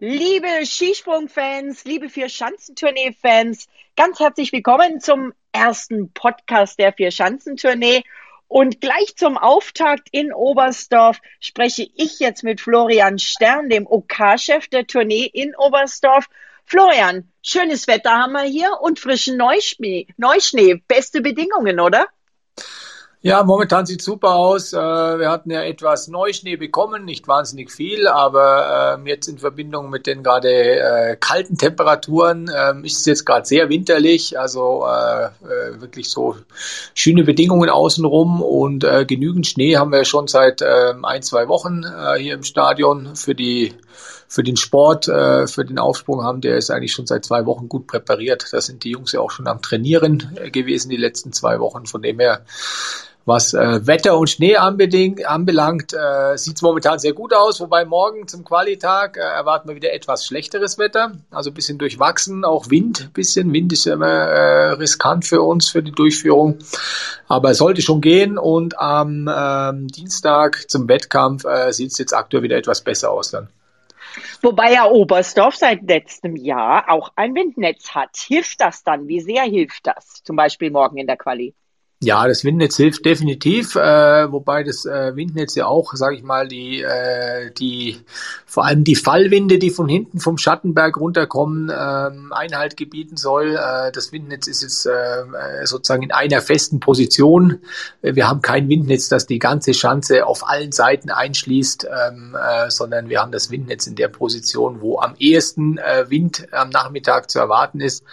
Liebe Skisprung-Fans, liebe Vier-Schanzentournee-Fans, ganz herzlich willkommen zum ersten Podcast der Vier-Schanzentournee. Und gleich zum Auftakt in Oberstdorf spreche ich jetzt mit Florian Stern, dem OK-Chef der Tournee in Oberstdorf. Florian, schönes Wetter haben wir hier und frischen Neuschnee. Neuschnee. Beste Bedingungen, oder? Ja, momentan sieht super aus. Äh, wir hatten ja etwas Neuschnee bekommen, nicht wahnsinnig viel, aber ähm, jetzt in Verbindung mit den gerade äh, kalten Temperaturen ähm, ist es jetzt gerade sehr winterlich. Also äh, wirklich so schöne Bedingungen außenrum und genügend Schnee haben wir schon seit ähm, ein, zwei Wochen hier im Stadion für die für den Sport, für den Aufsprung haben, der ist eigentlich schon seit zwei Wochen gut präpariert. Da sind die Jungs ja auch schon am Trainieren gewesen die letzten zwei Wochen. Von dem her was äh, Wetter und Schnee anbelangt, äh, sieht es momentan sehr gut aus, wobei morgen zum Qualitag äh, erwarten wir wieder etwas schlechteres Wetter, also ein bisschen durchwachsen, auch Wind, ein bisschen Wind ist ja immer äh, riskant für uns, für die Durchführung, aber es sollte schon gehen und am ähm, Dienstag zum Wettkampf äh, sieht es jetzt aktuell wieder etwas besser aus dann. Wobei ja Oberstdorf seit letztem Jahr auch ein Windnetz hat. Hilft das dann? Wie sehr hilft das? Zum Beispiel morgen in der Quali? Ja, das Windnetz hilft definitiv, äh, wobei das äh, Windnetz ja auch, sage ich mal, die, äh, die vor allem die Fallwinde, die von hinten vom Schattenberg runterkommen, ähm, Einhalt gebieten soll. Äh, das Windnetz ist jetzt äh, sozusagen in einer festen Position. Wir haben kein Windnetz, das die ganze Schanze auf allen Seiten einschließt, ähm, äh, sondern wir haben das Windnetz in der Position, wo am ehesten äh, Wind am Nachmittag zu erwarten ist.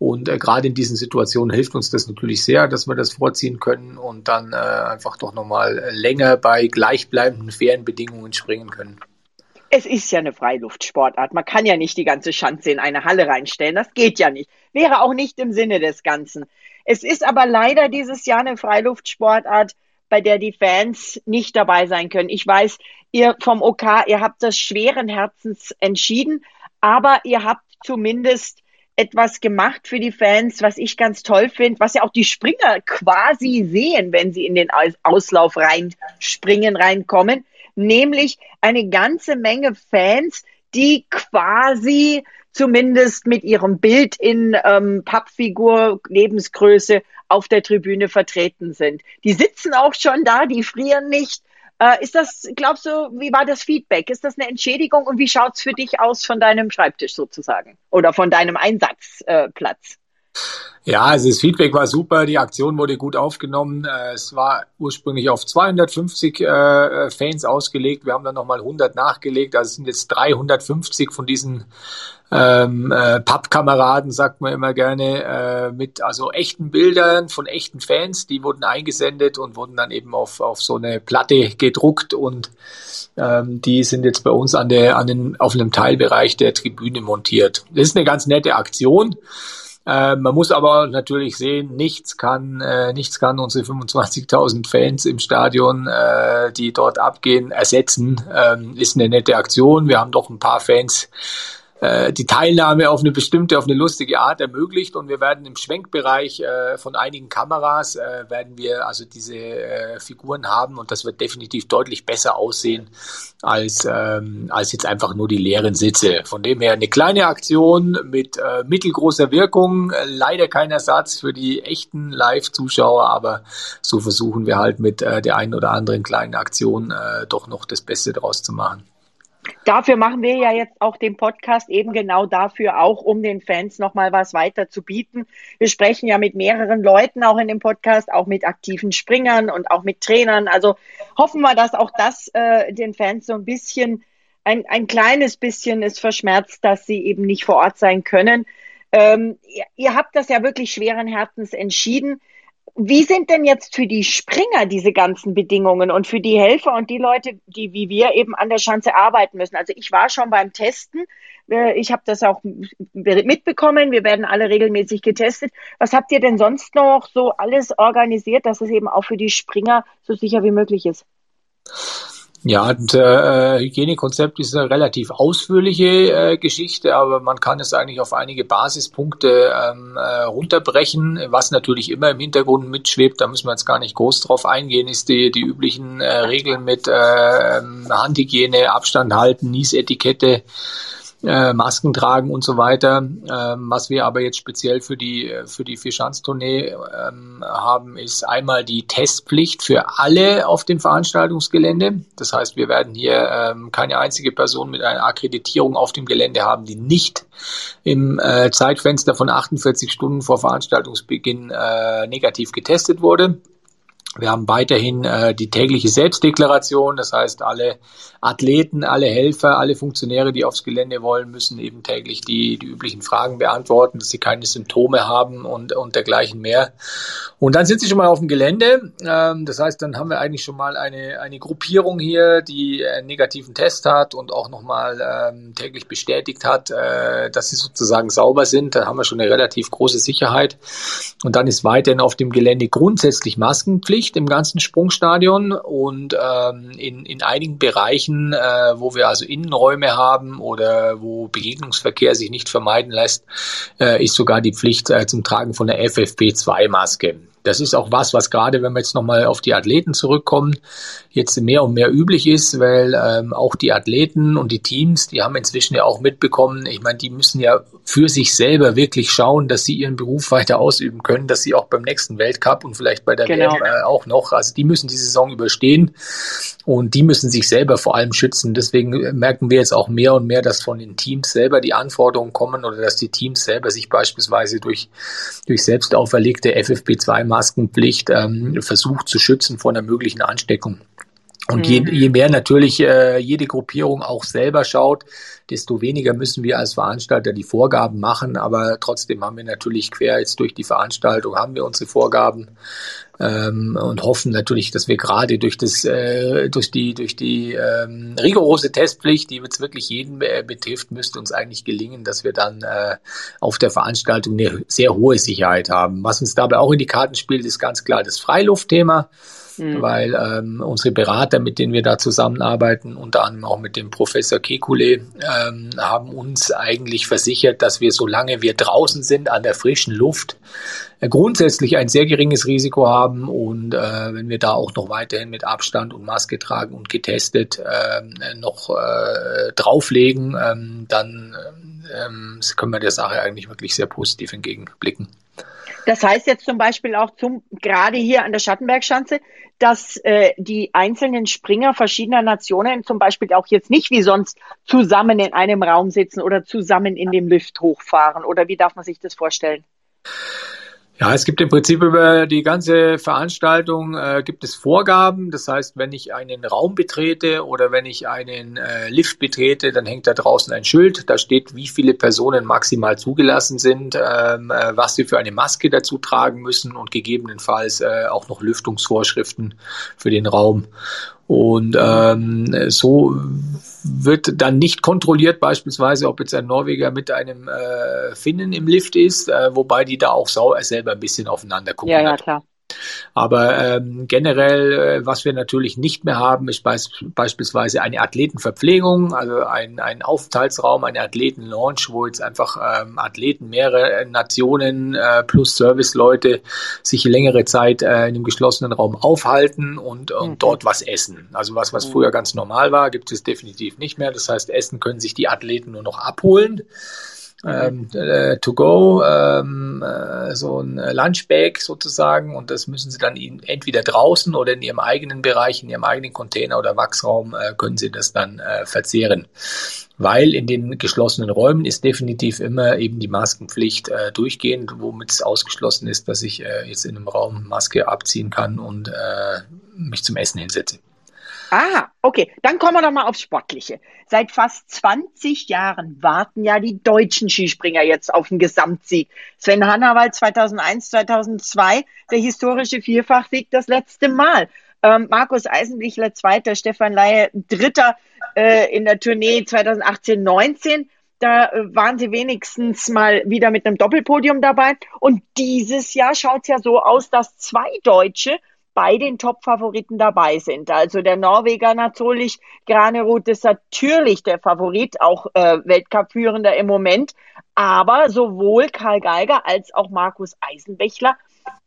Und äh, gerade in diesen Situationen hilft uns das natürlich sehr, dass wir das vorziehen können und dann äh, einfach doch nochmal länger bei gleichbleibenden fairen Bedingungen springen können. Es ist ja eine Freiluftsportart. Man kann ja nicht die ganze Schanze in eine Halle reinstellen. Das geht ja nicht. Wäre auch nicht im Sinne des Ganzen. Es ist aber leider dieses Jahr eine Freiluftsportart, bei der die Fans nicht dabei sein können. Ich weiß, ihr vom OK, ihr habt das schweren Herzens entschieden, aber ihr habt zumindest etwas gemacht für die Fans, was ich ganz toll finde, was ja auch die Springer quasi sehen, wenn sie in den Auslauf reinspringen, reinkommen, nämlich eine ganze Menge Fans, die quasi zumindest mit ihrem Bild in ähm, Pappfigur, Lebensgröße auf der Tribüne vertreten sind. Die sitzen auch schon da, die frieren nicht, äh, ist das, glaubst du, wie war das Feedback? Ist das eine Entschädigung und wie schaut's für dich aus von deinem Schreibtisch sozusagen oder von deinem Einsatzplatz? Ja, also das Feedback war super, die Aktion wurde gut aufgenommen. Äh, es war ursprünglich auf 250 äh, Fans ausgelegt. Wir haben dann nochmal 100 nachgelegt. Also es sind jetzt 350 von diesen ähm, äh, Pappkameraden, sagt man immer gerne, äh, mit also echten Bildern von echten Fans. Die wurden eingesendet und wurden dann eben auf, auf so eine Platte gedruckt und ähm, die sind jetzt bei uns an der, an den, auf einem Teilbereich der Tribüne montiert. Das ist eine ganz nette Aktion. Äh, man muss aber natürlich sehen, nichts kann, äh, nichts kann unsere 25.000 Fans im Stadion, äh, die dort abgehen, ersetzen. Ähm, ist eine nette Aktion. Wir haben doch ein paar Fans, die Teilnahme auf eine bestimmte, auf eine lustige Art ermöglicht und wir werden im Schwenkbereich äh, von einigen Kameras äh, werden wir also diese äh, Figuren haben und das wird definitiv deutlich besser aussehen als ähm, als jetzt einfach nur die leeren Sitze. Von dem her eine kleine Aktion mit äh, mittelgroßer Wirkung, leider kein Ersatz für die echten Live-Zuschauer, aber so versuchen wir halt mit äh, der einen oder anderen kleinen Aktion äh, doch noch das Beste daraus zu machen. Dafür machen wir ja jetzt auch den Podcast eben genau dafür auch, um den Fans nochmal was weiter zu bieten. Wir sprechen ja mit mehreren Leuten auch in dem Podcast, auch mit aktiven Springern und auch mit Trainern. Also hoffen wir, dass auch das äh, den Fans so ein bisschen, ein, ein kleines bisschen es verschmerzt, dass sie eben nicht vor Ort sein können. Ähm, ihr, ihr habt das ja wirklich schweren Herzens entschieden. Wie sind denn jetzt für die Springer diese ganzen Bedingungen und für die Helfer und die Leute, die wie wir eben an der Schanze arbeiten müssen? Also ich war schon beim Testen. Äh, ich habe das auch mitbekommen. Wir werden alle regelmäßig getestet. Was habt ihr denn sonst noch so alles organisiert, dass es eben auch für die Springer so sicher wie möglich ist? Ja, und, äh, Hygienekonzept ist eine relativ ausführliche äh, Geschichte, aber man kann es eigentlich auf einige Basispunkte ähm, äh, runterbrechen. Was natürlich immer im Hintergrund mitschwebt, da müssen wir jetzt gar nicht groß drauf eingehen, ist die, die üblichen äh, Regeln mit äh, Handhygiene, Abstand halten, Niesetikette, äh, Masken tragen und so weiter. Ähm, was wir aber jetzt speziell für die für die Vierschanztournee ähm, haben, ist einmal die Testpflicht für alle auf dem Veranstaltungsgelände. Das heißt, wir werden hier ähm, keine einzige Person mit einer Akkreditierung auf dem Gelände haben, die nicht im äh, Zeitfenster von 48 Stunden vor Veranstaltungsbeginn äh, negativ getestet wurde. Wir haben weiterhin äh, die tägliche Selbstdeklaration, das heißt, alle Athleten, alle Helfer, alle Funktionäre, die aufs Gelände wollen, müssen eben täglich die, die üblichen Fragen beantworten, dass sie keine Symptome haben und, und dergleichen mehr. Und dann sind sie schon mal auf dem Gelände. Ähm, das heißt, dann haben wir eigentlich schon mal eine, eine Gruppierung hier, die einen negativen Test hat und auch nochmal ähm, täglich bestätigt hat, äh, dass sie sozusagen sauber sind. Da haben wir schon eine relativ große Sicherheit. Und dann ist weiterhin auf dem Gelände grundsätzlich Maskenpflicht. Pflicht im ganzen Sprungstadion und ähm, in, in einigen Bereichen, äh, wo wir also Innenräume haben oder wo Begegnungsverkehr sich nicht vermeiden lässt, äh, ist sogar die Pflicht äh, zum Tragen von der FFP2-Maske. Das ist auch was, was gerade, wenn wir jetzt nochmal auf die Athleten zurückkommen, jetzt mehr und mehr üblich ist, weil ähm, auch die Athleten und die Teams, die haben inzwischen ja auch mitbekommen, ich meine, die müssen ja für sich selber wirklich schauen, dass sie ihren Beruf weiter ausüben können, dass sie auch beim nächsten Weltcup und vielleicht bei der genau. WM äh, auch noch, also die müssen die Saison überstehen und die müssen sich selber vor allem schützen. Deswegen merken wir jetzt auch mehr und mehr, dass von den Teams selber die Anforderungen kommen oder dass die Teams selber sich beispielsweise durch, durch selbst auferlegte FFP2-Maskenpflicht ähm, versucht zu schützen vor einer möglichen Ansteckung. Und je, mhm. je mehr natürlich äh, jede Gruppierung auch selber schaut, desto weniger müssen wir als Veranstalter die Vorgaben machen. Aber trotzdem haben wir natürlich quer jetzt durch die Veranstaltung haben wir unsere Vorgaben ähm, und hoffen natürlich, dass wir gerade durch das äh, durch die durch die ähm, rigorose Testpflicht, die jetzt wirklich jeden äh, betrifft, müsste uns eigentlich gelingen, dass wir dann äh, auf der Veranstaltung eine sehr hohe Sicherheit haben. Was uns dabei auch in die Karten spielt, ist ganz klar das Freiluftthema mhm. weil ähm, unsere Berater, mit denen wir da zusammenarbeiten, unter anderem auch mit dem Professor Kekule, ähm, haben uns eigentlich versichert, dass wir, solange wir draußen sind an der frischen Luft, äh, grundsätzlich ein sehr geringes Risiko haben und äh, wenn wir da auch noch weiterhin mit Abstand und Maske tragen und getestet äh, noch äh, drauflegen, ähm, dann ähm, können wir der Sache eigentlich wirklich sehr positiv entgegenblicken. Das heißt jetzt zum Beispiel auch zum, gerade hier an der Schattenbergschanze, dass äh, die einzelnen Springer verschiedener Nationen zum Beispiel auch jetzt nicht wie sonst zusammen in einem Raum sitzen oder zusammen in dem Lift hochfahren. Oder wie darf man sich das vorstellen? Ja, es gibt im Prinzip über die ganze Veranstaltung äh, gibt es Vorgaben. Das heißt, wenn ich einen Raum betrete oder wenn ich einen äh, Lift betrete, dann hängt da draußen ein Schild. Da steht, wie viele Personen maximal zugelassen sind, ähm, äh, was sie für eine Maske dazu tragen müssen und gegebenenfalls äh, auch noch Lüftungsvorschriften für den Raum. Und ähm, so wird dann nicht kontrolliert, beispielsweise, ob jetzt ein Norweger mit einem äh, Finnen im Lift ist, äh, wobei die da auch sau selber ein bisschen aufeinander gucken. Ja, ja, klar. Aber ähm, generell, äh, was wir natürlich nicht mehr haben, ist beis beispielsweise eine Athletenverpflegung, also ein, ein Aufenthaltsraum, eine Athletenlaunch, wo jetzt einfach ähm, Athleten mehrere Nationen äh, plus Serviceleute sich längere Zeit äh, in einem geschlossenen Raum aufhalten und, und mhm. dort was essen. Also was, was mhm. früher ganz normal war, gibt es definitiv nicht mehr. Das heißt, Essen können sich die Athleten nur noch abholen ähm, äh, to go, ähm, äh, so ein Lunchbag sozusagen und das müssen sie dann ihnen entweder draußen oder in ihrem eigenen Bereich, in ihrem eigenen Container oder Wachsraum äh, können sie das dann äh, verzehren. Weil in den geschlossenen Räumen ist definitiv immer eben die Maskenpflicht äh, durchgehend, womit es ausgeschlossen ist, dass ich äh, jetzt in einem Raum Maske abziehen kann und äh, mich zum Essen hinsetze. Ah, okay. Dann kommen wir doch mal aufs Sportliche. Seit fast 20 Jahren warten ja die deutschen Skispringer jetzt auf den Gesamtsieg. Sven Hannawald 2001, 2002, der historische Vierfachsieg das letzte Mal. Ähm, Markus Eisenbichler Zweiter, Stefan Laie Dritter äh, in der Tournee 2018, 19 da äh, waren sie wenigstens mal wieder mit einem Doppelpodium dabei. Und dieses Jahr schaut es ja so aus, dass zwei Deutsche bei den Top-Favoriten dabei sind. Also der Norweger natürlich, Granerud ist natürlich der Favorit, auch äh, Weltcup-Führender im Moment. Aber sowohl Karl Geiger als auch Markus Eisenbächler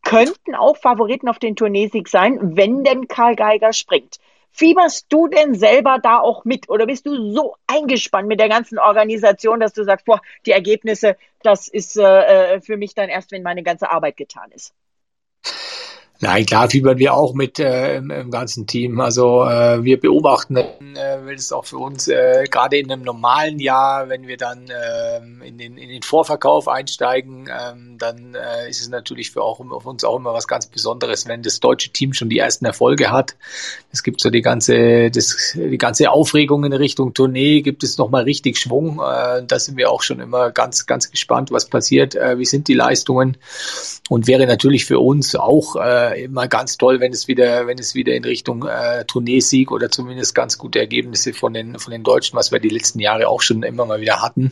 könnten auch Favoriten auf den Turniersieg sein, wenn denn Karl Geiger springt. Fieberst du denn selber da auch mit oder bist du so eingespannt mit der ganzen Organisation, dass du sagst, boah, die Ergebnisse, das ist äh, äh für mich dann erst, wenn meine ganze Arbeit getan ist? Nein, klar fiebern wir auch mit äh, im, im, ganzen Team. Also äh, wir beobachten äh, es auch für uns äh, gerade in einem normalen Jahr, wenn wir dann äh, in, den, in den Vorverkauf einsteigen, äh, dann äh, ist es natürlich für, auch, für uns auch immer was ganz Besonderes, wenn das deutsche Team schon die ersten Erfolge hat. Es gibt so die ganze, das, die ganze Aufregung in Richtung Tournee, gibt es nochmal richtig Schwung. Äh, da sind wir auch schon immer ganz, ganz gespannt, was passiert, äh, wie sind die Leistungen und wäre natürlich für uns auch immer ganz toll, wenn es wieder, wenn es wieder in Richtung äh, Tourneesieg oder zumindest ganz gute Ergebnisse von den von den Deutschen, was wir die letzten Jahre auch schon immer mal wieder hatten,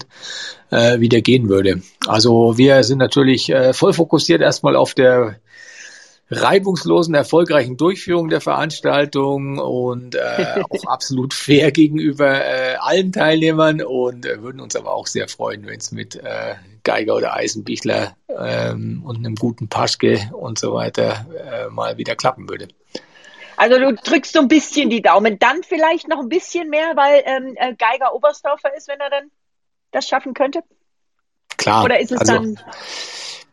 äh, wieder gehen würde. Also wir sind natürlich äh, voll fokussiert erstmal auf der reibungslosen, erfolgreichen Durchführung der Veranstaltung und äh, auch absolut fair gegenüber äh, allen Teilnehmern und äh, würden uns aber auch sehr freuen, wenn es mit äh, Geiger oder Eisenbichler ähm, und einem guten Paschke und so weiter äh, mal wieder klappen würde. Also du drückst so ein bisschen die Daumen, dann vielleicht noch ein bisschen mehr, weil ähm, äh, Geiger Oberstdorfer ist, wenn er dann das schaffen könnte? Klar. Oder ist es also, dann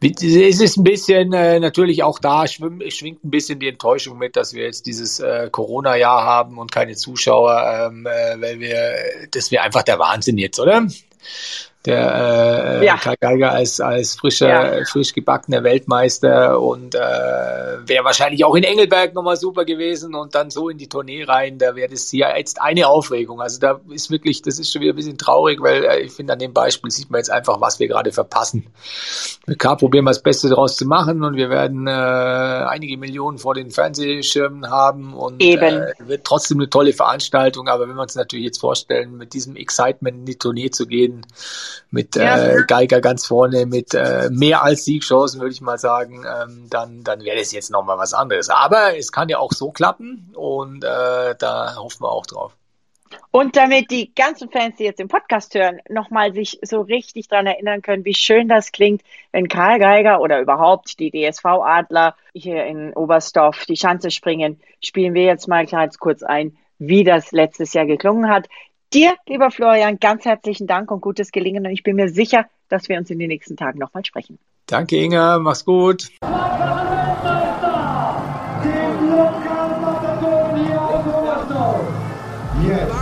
es ist ein bisschen äh, natürlich auch da, schwimm, schwingt ein bisschen die Enttäuschung mit, dass wir jetzt dieses äh, Corona-Jahr haben und keine Zuschauer, ähm, äh, weil wir, das wäre einfach der Wahnsinn jetzt, oder? Der äh, ja. Karl Geiger als, als frischer, ja. frisch gebackener Weltmeister und äh, wäre wahrscheinlich auch in Engelberg nochmal super gewesen und dann so in die Tournee rein, da wäre das hier jetzt eine Aufregung. Also da ist wirklich, das ist schon wieder ein bisschen traurig, weil äh, ich finde, an dem Beispiel sieht man jetzt einfach, was wir gerade verpassen. Mit K probieren wir das Beste daraus zu machen und wir werden äh, einige Millionen vor den Fernsehschirmen haben und Äh, wird trotzdem eine tolle Veranstaltung, aber wenn wir uns natürlich jetzt vorstellen, mit diesem Excitement in die Tournee zu gehen, mit äh, Geiger ganz vorne, mit äh, mehr als Siegchancen, würde ich mal sagen, ähm, dann, dann wäre das jetzt nochmal was anderes. Aber es kann ja auch so klappen und äh, da hoffen wir auch drauf. Und damit die ganzen Fans, die jetzt den Podcast hören, nochmal sich so richtig dran erinnern können, wie schön das klingt, wenn Karl Geiger oder überhaupt die DSV-Adler hier in Oberstdorf die Schanze springen, spielen wir jetzt mal ganz kurz ein, wie das letztes Jahr geklungen hat. Dir, lieber Florian, ganz herzlichen Dank und gutes Gelingen. Und ich bin mir sicher, dass wir uns in den nächsten Tagen nochmal sprechen. Danke, Inga. Mach's gut. Jetzt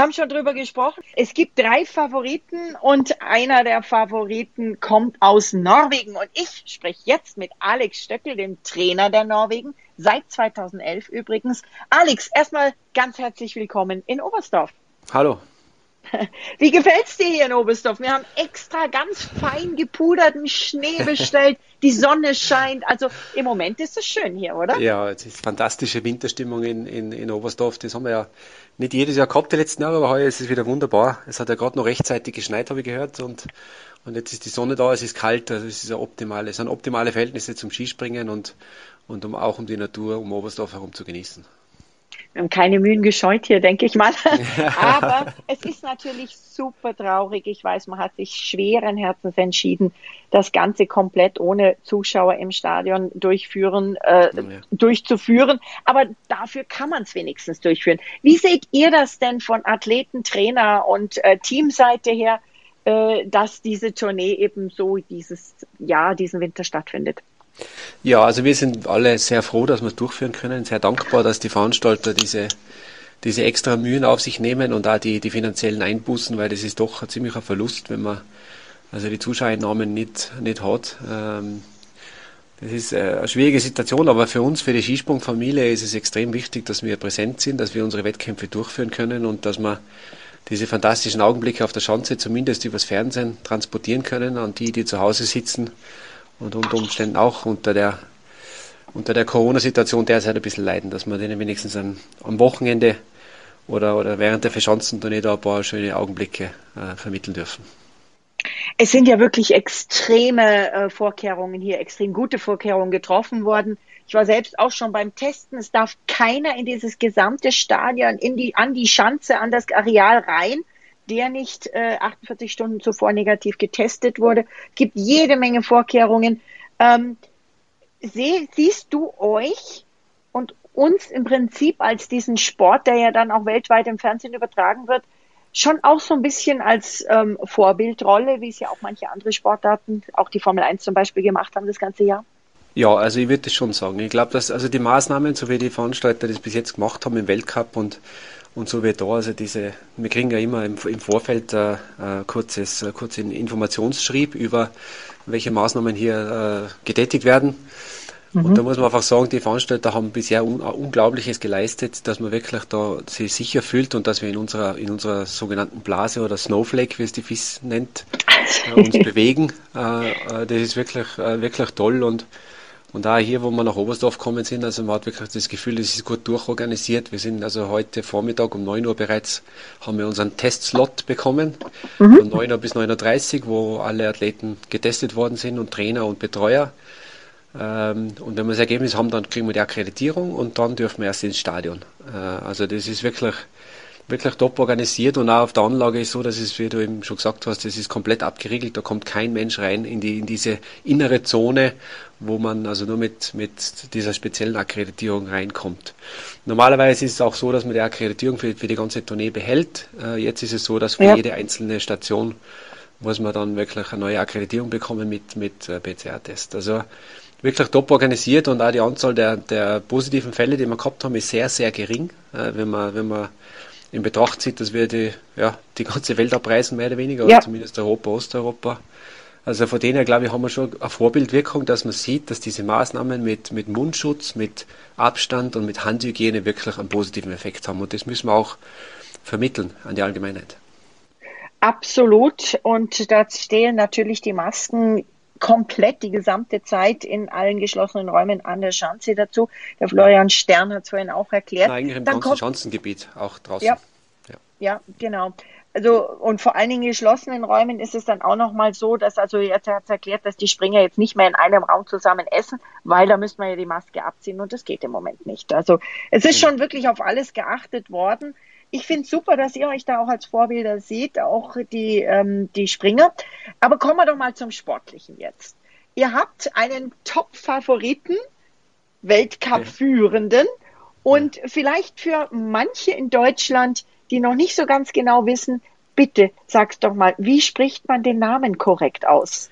haben schon drüber gesprochen. Es gibt drei Favoriten und einer der Favoriten kommt aus Norwegen. Und ich spreche jetzt mit Alex Stöckel, dem Trainer der Norwegen, seit 2011 übrigens. Alex, erstmal ganz herzlich willkommen in Oberstdorf. Hallo. Wie gefällt's dir hier in Oberstdorf? Wir haben extra ganz fein gepuderten Schnee bestellt. Die Sonne scheint. Also im Moment ist es schön hier, oder? Ja, es ist fantastische Winterstimmung in, in, in Oberstdorf. Das haben wir ja nicht jedes Jahr gehabt die letzten Jahre, aber heuer ist es wieder wunderbar. Es hat ja gerade noch rechtzeitig geschneit, habe ich gehört. Und, und jetzt ist die Sonne da, es ist kalt. Also es ist ein optimale, es sind optimale Verhältnisse zum Skispringen und, und um, auch um die Natur um Oberstdorf herum zu genießen. Wir haben keine Mühen gescheut hier, denke ich mal. Aber es ist natürlich super traurig. Ich weiß, man hat sich schweren Herzens entschieden, das Ganze komplett ohne Zuschauer im Stadion durchführen, äh, ja. durchzuführen. Aber dafür kann man es wenigstens durchführen. Wie seht ihr das denn von Athleten, Trainer und äh, Teamseite her, äh, dass diese Tournee eben so dieses Jahr, diesen Winter stattfindet? Ja, also wir sind alle sehr froh, dass wir es durchführen können, sehr dankbar, dass die Veranstalter diese, diese extra Mühen auf sich nehmen und da die, die finanziellen Einbußen, weil das ist doch ein ziemlicher Verlust, wenn man also die Zuschauereinnahmen nicht, nicht hat. Ähm, das ist äh, eine schwierige Situation, aber für uns, für die Skisprungfamilie ist es extrem wichtig, dass wir präsent sind, dass wir unsere Wettkämpfe durchführen können und dass wir diese fantastischen Augenblicke auf der Schanze zumindest übers Fernsehen transportieren können an die, die zu Hause sitzen und unter Umständen auch unter der unter der Corona-Situation derzeit ein bisschen leiden, dass wir denen wenigstens am, am Wochenende oder, oder während der Verschanzentournee da ein paar schöne Augenblicke äh, vermitteln dürfen. Es sind ja wirklich extreme äh, Vorkehrungen hier, extrem gute Vorkehrungen getroffen worden. Ich war selbst auch schon beim Testen. Es darf keiner in dieses gesamte Stadion, in die, an die Schanze, an das Areal rein, der nicht äh, 48 Stunden zuvor negativ getestet wurde. Gibt jede Menge Vorkehrungen. Ähm, seh, siehst du euch und uns im Prinzip als diesen Sport, der ja dann auch weltweit im Fernsehen übertragen wird, schon auch so ein bisschen als ähm, Vorbildrolle, wie es ja auch manche andere Sportarten, auch die Formel 1 zum Beispiel gemacht haben das ganze Jahr? Ja, also ich würde das schon sagen. Ich glaube, dass also die Maßnahmen, so wie die Veranstalter das bis jetzt gemacht haben im Weltcup und und so wie da, also diese, wir kriegen ja immer im, im Vorfeld äh, kurzes, kurzen Informationsschrieb über welche Maßnahmen hier äh, getätigt werden. Mhm. Und da muss man einfach sagen, die Veranstalter haben bisher un Unglaubliches geleistet, dass man wirklich da sich sicher fühlt und dass wir in unserer, in unserer sogenannten Blase oder Snowflake, wie es die FIS nennt, äh, uns bewegen. Äh, äh, das ist wirklich, äh, wirklich toll und und da hier, wo wir nach Oberstdorf gekommen sind, also man hat wirklich das Gefühl, es ist gut durchorganisiert. Wir sind also heute Vormittag um 9 Uhr bereits, haben wir unseren Testslot bekommen, mhm. von 9 Uhr bis 9.30 Uhr, wo alle Athleten getestet worden sind und Trainer und Betreuer. Ähm, und wenn wir das Ergebnis haben, dann kriegen wir die Akkreditierung und dann dürfen wir erst ins Stadion. Äh, also das ist wirklich, wirklich top organisiert und auch auf der Anlage ist so, dass es, wie du eben schon gesagt hast, das ist komplett abgeriegelt, da kommt kein Mensch rein in, die, in diese innere Zone, wo man also nur mit, mit dieser speziellen Akkreditierung reinkommt. Normalerweise ist es auch so, dass man die Akkreditierung für, für die ganze Tournee behält. Äh, jetzt ist es so, dass für ja. jede einzelne Station muss man dann wirklich eine neue Akkreditierung bekommen mit, mit äh, PCR-Test. Also wirklich top organisiert und auch die Anzahl der, der positiven Fälle, die wir gehabt haben, ist sehr, sehr gering. Äh, wenn man, wenn man in Betracht zieht, dass wir die, ja, die ganze Welt abreisen, mehr oder weniger, ja. oder zumindest Europa, Osteuropa. Also von denen her, glaube ich, haben wir schon eine Vorbildwirkung, dass man sieht, dass diese Maßnahmen mit, mit Mundschutz, mit Abstand und mit Handhygiene wirklich einen positiven Effekt haben. Und das müssen wir auch vermitteln an die Allgemeinheit. Absolut. Und da stehen natürlich die Masken komplett die gesamte Zeit in allen geschlossenen Räumen an der Schanze dazu. Der Florian Stern hat es vorhin auch erklärt. Na, eigentlich im Dann ganzen Schanzengebiet auch draußen. Ja, ja. ja, genau. Also und vor allen Dingen in geschlossenen Räumen ist es dann auch noch mal so, dass also jetzt hat es erklärt, dass die Springer jetzt nicht mehr in einem Raum zusammen essen, weil da müsste man ja die Maske abziehen und das geht im Moment nicht. Also es ist schon wirklich auf alles geachtet worden ich finde super, dass ihr euch da auch als Vorbilder seht, auch die, ähm, die Springer. Aber kommen wir doch mal zum Sportlichen jetzt. Ihr habt einen Top-Favoriten, Weltcup-Führenden und ja. vielleicht für manche in Deutschland, die noch nicht so ganz genau wissen, bitte sag's doch mal, wie spricht man den Namen korrekt aus?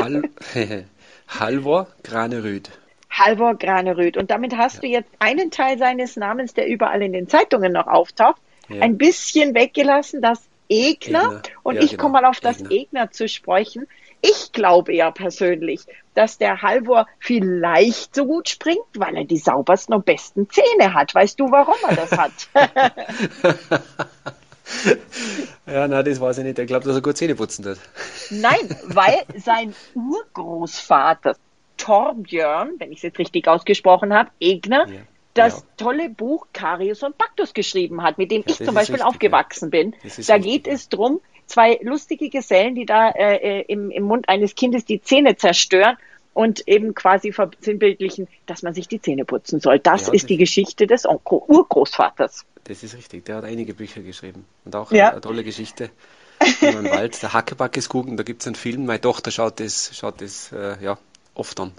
Hal Halvor Granerüd. Halvor Graneröd. Und damit hast ja. du jetzt einen Teil seines Namens, der überall in den Zeitungen noch auftaucht, ja. ein bisschen weggelassen, das Egner. Egner. Und ja, ich genau. komme mal auf das Egner. Egner zu sprechen. Ich glaube ja persönlich, dass der Halvor vielleicht so gut springt, weil er die saubersten und besten Zähne hat. Weißt du, warum er das hat? ja, nein, das weiß ich nicht. Ich glaube, dass er gut Zähne putzen hat. Nein, weil sein Urgroßvater Torbjörn, wenn ich es jetzt richtig ausgesprochen habe, Egner, ja. das ja. tolle Buch Karius und Baktus geschrieben hat, mit dem ja, ich zum Beispiel richtig, aufgewachsen bin. Da richtig, geht es drum, zwei lustige Gesellen, die da äh, äh, im, im Mund eines Kindes die Zähne zerstören und eben quasi versinnbildlichen, dass man sich die Zähne putzen soll. Das ja, ist das die Geschichte des Onko Urgroßvaters. Das ist richtig. Der hat einige Bücher geschrieben und auch ja. eine, tolle Geschichte. Im Wald, der Hackeback ist gucken, da gibt es einen Film. Meine Tochter schaut das, schaut das äh, ja, oft an.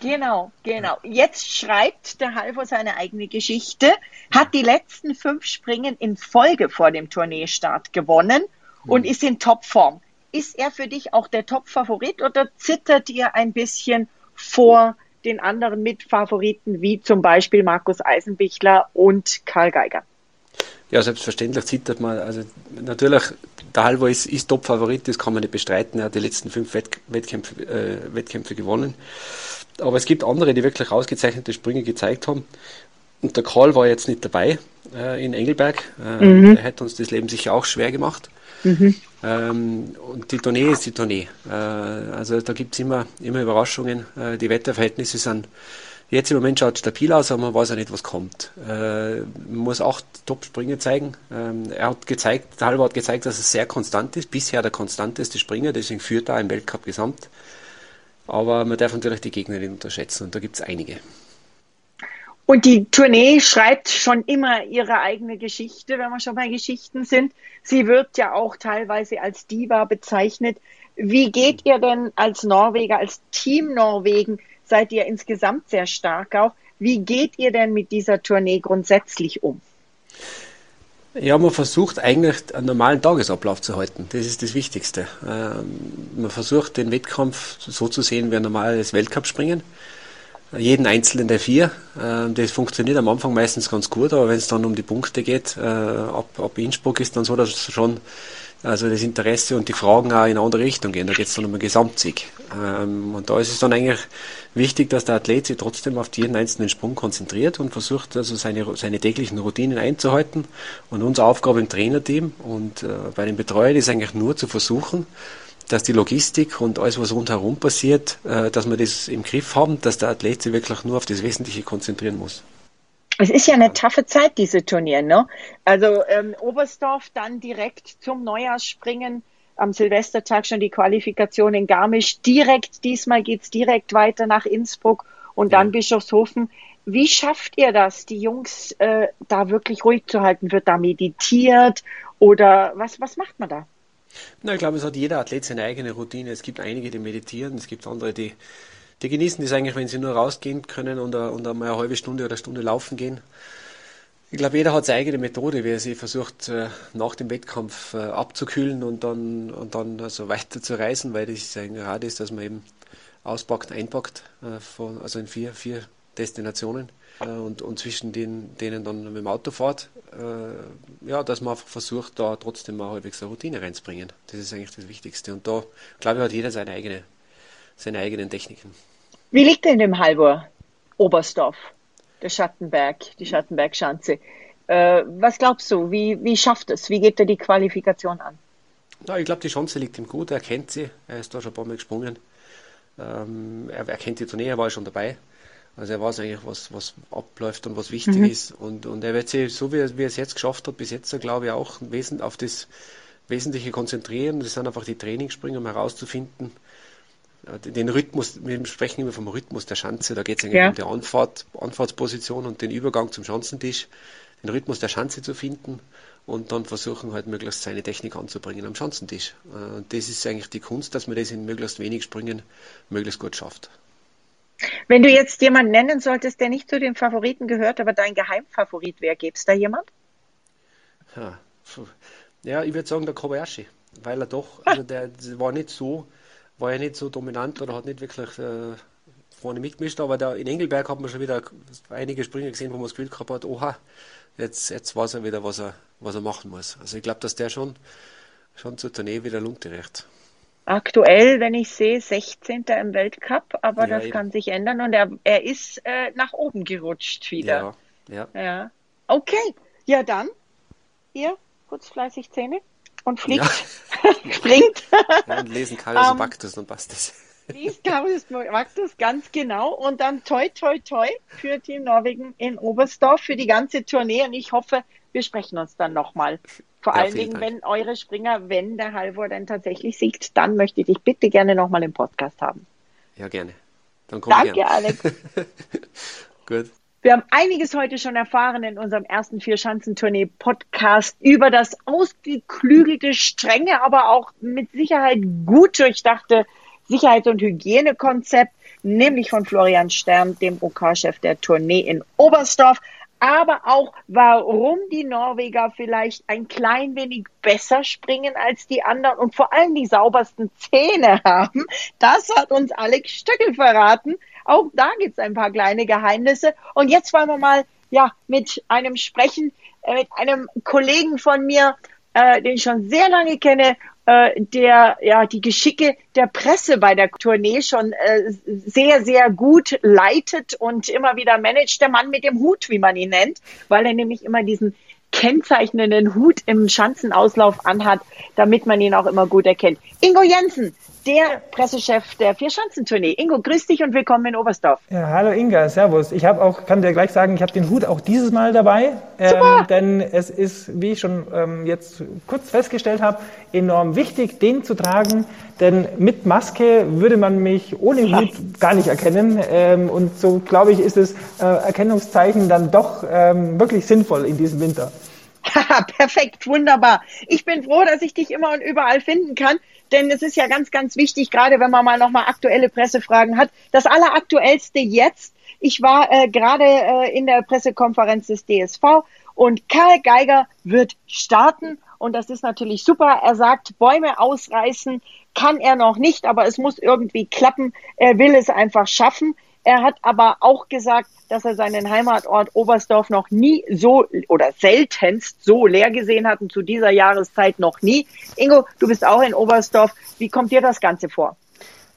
Genau, genau. Jetzt schreibt der Halvor seine eigene Geschichte, hat die letzten fünf Springen in Folge vor dem Tourneestart gewonnen und mhm. ist in Topform. Ist er für dich auch der Top-Favorit oder zittert ihr ein bisschen vor den anderen Mitfavoriten wie zum Beispiel Markus Eisenbichler und Karl Geiger? Ja, selbstverständlich zittert man. Also natürlich, der Halvor ist, ist Top-Favorit, das kann man nicht bestreiten. Er hat die letzten fünf Wett Wettkämpfe, äh, Wettkämpfe gewonnen. Aber es gibt andere, die wirklich ausgezeichnete Sprünge gezeigt haben. Und der Karl war jetzt nicht dabei äh, in Engelberg. Äh, mhm. Der hätte uns das Leben sicher auch schwer gemacht. Mhm. Ähm, und die Tournee ist die Tournee. Äh, also da gibt es immer, immer Überraschungen. Äh, die Wetterverhältnisse sind Jetzt im Moment schaut es stabil aus, aber man weiß ja nicht, was kommt. Äh, man muss auch Top-Sprünge zeigen. Ähm, er hat gezeigt, der Halber hat gezeigt, dass es sehr konstant ist. Bisher der konstanteste Springer, deswegen führt er im Weltcup gesamt. Aber man darf natürlich die Gegner nicht unterschätzen und da gibt es einige. Und die Tournee schreibt schon immer ihre eigene Geschichte, wenn wir schon bei Geschichten sind. Sie wird ja auch teilweise als Diva bezeichnet. Wie geht ihr denn als Norweger, als Team Norwegen seid ihr insgesamt sehr stark auch. Wie geht ihr denn mit dieser Tournee grundsätzlich um? Ja, man versucht eigentlich einen normalen Tagesablauf zu halten. Das ist das Wichtigste. Ähm, man versucht den Wettkampf so zu sehen wie ein normales Weltcup-Springen. Jeden einzelnen der vier. Ähm, das funktioniert am Anfang meistens ganz gut, aber wenn es dann um die Punkte geht, äh, ab, ab Innsbruck ist dann so, dass schon also das Interesse und die Fragen auch in eine andere Richtung gehen. Da geht es dann um einen Gesamtsieg. Ähm, und da ist es dann eigentlich wichtig, dass der Athlet sich trotzdem auf jeden einzelnen Sprung konzentriert und versucht, also seine, seine täglichen Routinen einzuhalten. Und unsere Aufgabe im Trainerteam und äh, bei den Betreuern ist eigentlich nur zu versuchen, dass die Logistik und alles, was rundherum passiert, äh, dass wir das im Griff haben, dass der Athlet sich wirklich nur auf das Wesentliche konzentrieren muss. Es ist ja eine taffe Zeit, diese Turnier, ne? Also ähm, Oberstdorf dann direkt zum Neujahrsspringen, am Silvestertag schon die Qualifikation in Garmisch. Direkt, diesmal geht's direkt weiter nach Innsbruck und dann ja. Bischofshofen. Wie schafft ihr das, die Jungs äh, da wirklich ruhig zu halten? Wird da meditiert oder was, was macht man da? Na, ich glaube, es hat jeder Athlet seine eigene Routine. Es gibt einige, die meditieren, es gibt andere, die die genießen das eigentlich, wenn sie nur rausgehen können und, und einmal eine halbe Stunde oder eine Stunde laufen gehen. Ich glaube, jeder hat seine eigene Methode, wie er sie versucht, äh, nach dem Wettkampf äh, abzukühlen und dann, und dann also weiter zu reisen, weil das ein Rad ist, dass man eben auspackt, einpackt, äh, also in vier, vier Destinationen und, und zwischen den, denen dann mit dem Auto fährt. ja, dass man einfach versucht, da trotzdem mal halbwegs eine Routine reinzubringen. Das ist eigentlich das Wichtigste. Und da, glaube ich, hat jeder seine eigene, seine eigenen Techniken. Wie liegt denn dem Halvor Oberstdorf, der Schattenberg, die Schattenbergschanze? Äh, was glaubst du, wie, wie schafft es? Wie geht er die Qualifikation an? Ja, ich glaube, die Chance liegt ihm gut. Er kennt sie. Er ist da schon ein paar Mal gesprungen. Ähm, er, er, kennt die Tournee, er war schon dabei. Also er weiß eigentlich, was, was abläuft und was wichtig mhm. ist. Und, und er wird sich, so wie er, wie er es jetzt geschafft hat, bis jetzt, glaube ich, auch auf das Wesentliche konzentrieren. Das sind einfach die Trainingssprünge, um herauszufinden, den Rhythmus, wir sprechen immer vom Rhythmus der Schanze, da geht es eigentlich ja. um die Anfahrt, Anfahrtsposition und den Übergang zum Schanzentisch, den Rhythmus der Schanze zu finden und dann versuchen halt möglichst seine Technik anzubringen am Schanzentisch. Äh, und das ist eigentlich die Kunst, dass man das in möglichst wenig Sprüngen möglichst gut schafft. Wenn du jetzt jemanden nennen solltest, der nicht zu den Favoriten gehört, aber dein Geheimfavorit wäre, gäbe es da jemand? Ja, ich würde sagen der Kobayashi, weil er doch, also der war nicht so, war ja nicht so dominant oder hat nicht wirklich äh, vorne mitgemischt, aber da in Engelberg hat man schon wieder einige Sprünge gesehen, wo man das Gefühl gehabt hat, oha, jetzt, jetzt weiß er wieder, was er, was er machen muss. Also ich glaube, dass der schon, schon zur Tournee wieder Lunte recht. Aktuell, wenn ich sehe, 16. im Weltcup, aber ja, das eben. kann sich ändern und er, er ist äh, nach oben gerutscht wieder. Ja, ja. ja. Okay, ja dann, ihr kurz fleißig Zähne und fliegt, ja. springt. Ja, und lesen Karius um, Baktus und passt das. Liest Karius Baktus, ganz genau. Und dann toi, toi, toi für Team Norwegen in Oberstdorf für die ganze Tournee. Und ich hoffe, wir sprechen uns dann nochmal. Vor ja, allen Dingen, Dank. wenn eure Springer, wenn der Halvor dann tatsächlich siegt, dann möchte ich dich bitte gerne nochmal im Podcast haben. Ja, gerne. Dann komm Danke, gern. Alex. Gut. Wir haben einiges heute schon erfahren in unserem ersten Vier-Schanzentournee-Podcast über das ausgeklügelte, strenge, aber auch mit Sicherheit gut durchdachte Sicherheits- und Hygienekonzept, nämlich von Florian Stern, dem OK-Chef der Tournee in Oberstdorf, aber auch, warum die Norweger vielleicht ein klein wenig besser springen als die anderen und vor allem die saubersten Zähne haben. Das hat uns Alex Stöckel verraten. Auch da gibt es ein paar kleine Geheimnisse. Und jetzt wollen wir mal ja mit einem sprechen, äh, mit einem Kollegen von mir, äh, den ich schon sehr lange kenne, äh, der ja die Geschicke der Presse bei der Tournee schon äh, sehr, sehr gut leitet und immer wieder managt. Der Mann mit dem Hut, wie man ihn nennt, weil er nämlich immer diesen kennzeichnenden Hut im Schanzenauslauf anhat, damit man ihn auch immer gut erkennt. Ingo Jensen, der Pressechef der Vierschanzentournee. Ingo, grüß dich und willkommen in Oberstdorf. Ja, hallo Inga, servus. Ich habe auch, kann dir gleich sagen, ich habe den Hut auch dieses Mal dabei, ähm, denn es ist, wie ich schon ähm, jetzt kurz festgestellt habe, enorm wichtig, den zu tragen, denn mit Maske würde man mich ohne Hut gar nicht erkennen ähm, und so glaube ich ist das äh, Erkennungszeichen dann doch ähm, wirklich sinnvoll in diesem Winter. Perfekt, wunderbar. Ich bin froh, dass ich dich immer und überall finden kann denn es ist ja ganz, ganz wichtig, gerade wenn man mal nochmal aktuelle Pressefragen hat. Das Alleraktuellste jetzt, ich war äh, gerade äh, in der Pressekonferenz des DSV und Karl Geiger wird starten und das ist natürlich super. Er sagt, Bäume ausreißen kann er noch nicht, aber es muss irgendwie klappen. Er will es einfach schaffen. Er hat aber auch gesagt, dass er seinen Heimatort Oberstdorf noch nie so oder seltenst so leer gesehen hat und zu dieser Jahreszeit noch nie. Ingo, du bist auch in Oberstdorf. Wie kommt dir das Ganze vor?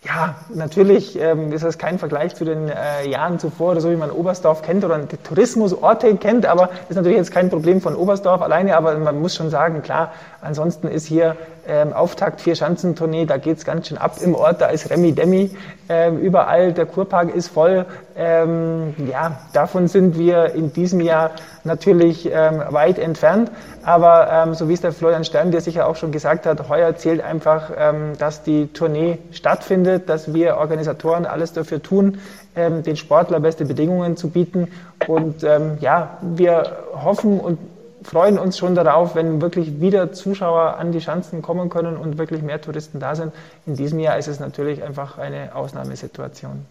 Ja, natürlich ähm, ist das kein Vergleich zu den äh, Jahren zuvor oder so, wie man Oberstdorf kennt oder Tourismusorte kennt, aber ist natürlich jetzt kein Problem von Oberstdorf alleine, aber man muss schon sagen, klar, ansonsten ist hier ähm, Auftakt vier Schanzentournee, da geht's ganz schön ab im Ort, da ist Remi Demi ähm, überall, der Kurpark ist voll. Ähm, ja, davon sind wir in diesem Jahr natürlich ähm, weit entfernt. Aber ähm, so wie es der Florian Stern dir sicher auch schon gesagt hat, heuer zählt einfach, ähm, dass die Tournee stattfindet, dass wir Organisatoren alles dafür tun, ähm, den Sportler beste Bedingungen zu bieten. Und ähm, ja, wir hoffen und freuen uns schon darauf, wenn wirklich wieder Zuschauer an die Schanzen kommen können und wirklich mehr Touristen da sind. In diesem Jahr ist es natürlich einfach eine Ausnahmesituation.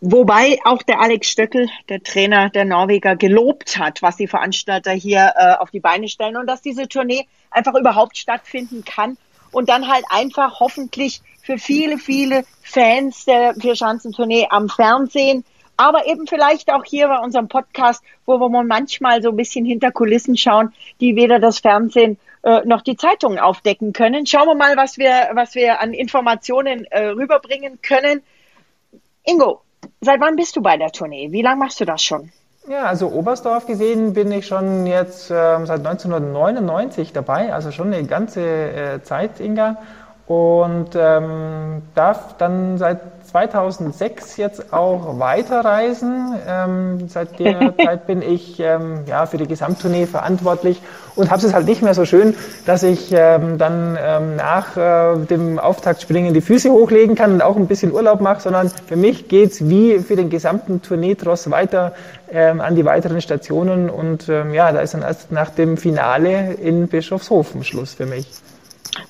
Wobei auch der Alex Stöckel, der Trainer der Norweger, gelobt hat, was die Veranstalter hier äh, auf die Beine stellen und dass diese Tournee einfach überhaupt stattfinden kann und dann halt einfach hoffentlich für viele, viele Fans der Vierschanzentournee am Fernsehen aber eben vielleicht auch hier bei unserem Podcast, wo wir manchmal so ein bisschen hinter Kulissen schauen, die weder das Fernsehen äh, noch die Zeitungen aufdecken können. Schauen wir mal, was wir, was wir an Informationen äh, rüberbringen können. Ingo, seit wann bist du bei der Tournee? Wie lange machst du das schon? Ja, also Oberstdorf gesehen bin ich schon jetzt äh, seit 1999 dabei, also schon eine ganze äh, Zeit, Inga. Und ähm, darf dann seit 2006 jetzt auch weiterreisen. Ähm, seit der Zeit bin ich ähm, ja, für die Gesamttournee verantwortlich und habe es halt nicht mehr so schön, dass ich ähm, dann ähm, nach äh, dem Auftaktspringen die Füße hochlegen kann und auch ein bisschen Urlaub mache, sondern für mich geht's wie für den gesamten Tourneetross weiter ähm, an die weiteren Stationen und ähm, ja, da ist dann erst nach dem Finale in Bischofshofen Schluss für mich.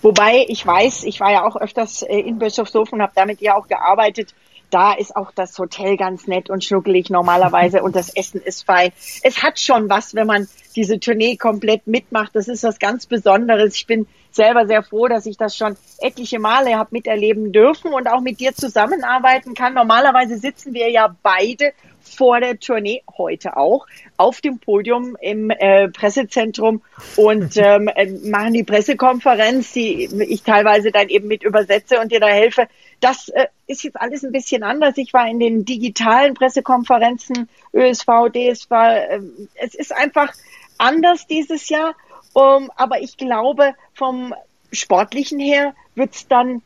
Wobei ich weiß, ich war ja auch öfters äh, in Bischofshofen und habe damit ja auch gearbeitet. Da ist auch das Hotel ganz nett und schnuckelig normalerweise und das Essen ist fein. Es hat schon was, wenn man diese Tournee komplett mitmacht. Das ist was ganz Besonderes. Ich bin selber sehr froh, dass ich das schon etliche Male habe miterleben dürfen und auch mit dir zusammenarbeiten kann. Normalerweise sitzen wir ja beide vor der Tournee, heute auch, auf dem Podium im äh, Pressezentrum und ähm, äh, machen die Pressekonferenz, die ich teilweise dann eben mit übersetze und dir da helfe. Das äh, ist jetzt alles ein bisschen anders. Ich war in den digitalen Pressekonferenzen, ÖSV, DSV. Äh, es ist einfach anders dieses Jahr. Um, aber ich glaube, vom Sportlichen her wird es dann